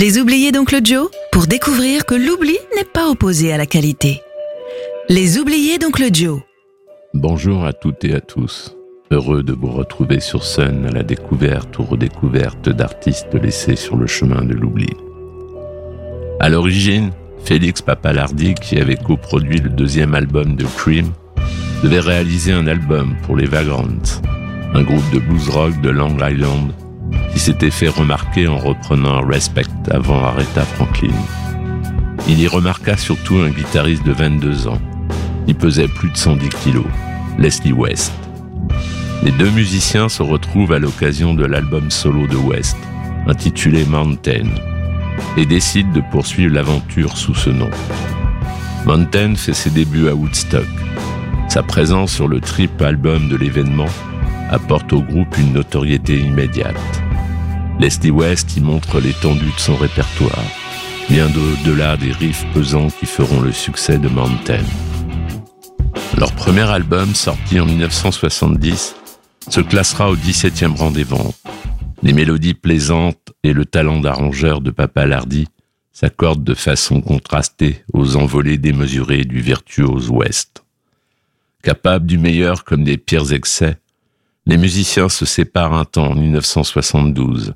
Les oubliés d'Oncle Joe pour découvrir que l'oubli n'est pas opposé à la qualité. Les oubliés d'Oncle Joe. Bonjour à toutes et à tous. Heureux de vous retrouver sur scène à la découverte ou redécouverte d'artistes laissés sur le chemin de l'oubli. À l'origine, Félix Papalardi, qui avait coproduit le deuxième album de Cream, devait réaliser un album pour les Vagrants, un groupe de blues rock de Long Island qui s'était fait remarquer en reprenant Respect avant Aretha Franklin. Il y remarqua surtout un guitariste de 22 ans. Il pesait plus de 110 kilos, Leslie West. Les deux musiciens se retrouvent à l'occasion de l'album solo de West, intitulé Mountain, et décident de poursuivre l'aventure sous ce nom. Mountain fait ses débuts à Woodstock. Sa présence sur le trip album de l'événement apporte au groupe une notoriété immédiate. Leslie West y montre l'étendue de son répertoire, bien au-delà des riffs pesants qui feront le succès de Mountain. Leur premier album, sorti en 1970, se classera au 17e rang des ventes. Les mélodies plaisantes et le talent d'arrangeur de Papa Lardy s'accordent de façon contrastée aux envolées démesurées du virtuose West. Capables du meilleur comme des pires excès, les musiciens se séparent un temps en 1972,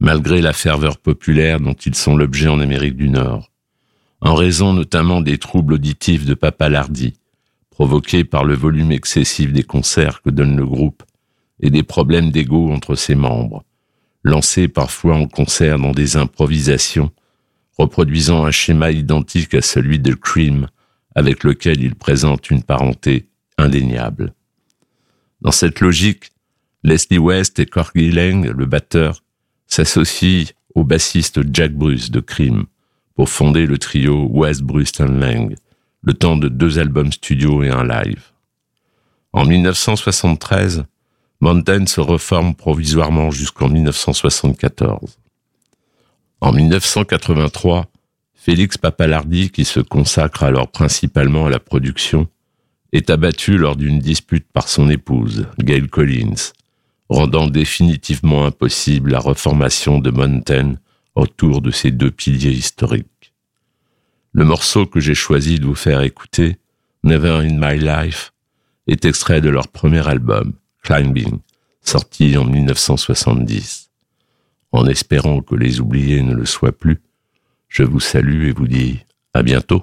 malgré la ferveur populaire dont ils sont l'objet en Amérique du Nord, en raison notamment des troubles auditifs de Papa Lardy, provoqués par le volume excessif des concerts que donne le groupe et des problèmes d'ego entre ses membres, lancés parfois en concert dans des improvisations, reproduisant un schéma identique à celui de Cream, avec lequel il présente une parenté indéniable. Dans cette logique, Leslie West et Corky Lang, le batteur, s'associent au bassiste Jack Bruce de Cream pour fonder le trio West Bruce and Lang, le temps de deux albums studio et un live. En 1973, Mountain se reforme provisoirement jusqu'en 1974. En 1983, Félix Papalardi, qui se consacre alors principalement à la production, est abattu lors d'une dispute par son épouse, Gail Collins, rendant définitivement impossible la reformation de Mountain autour de ces deux piliers historiques. Le morceau que j'ai choisi de vous faire écouter, Never in My Life, est extrait de leur premier album, Climbing, sorti en 1970. En espérant que les oubliés ne le soient plus, je vous salue et vous dis à bientôt.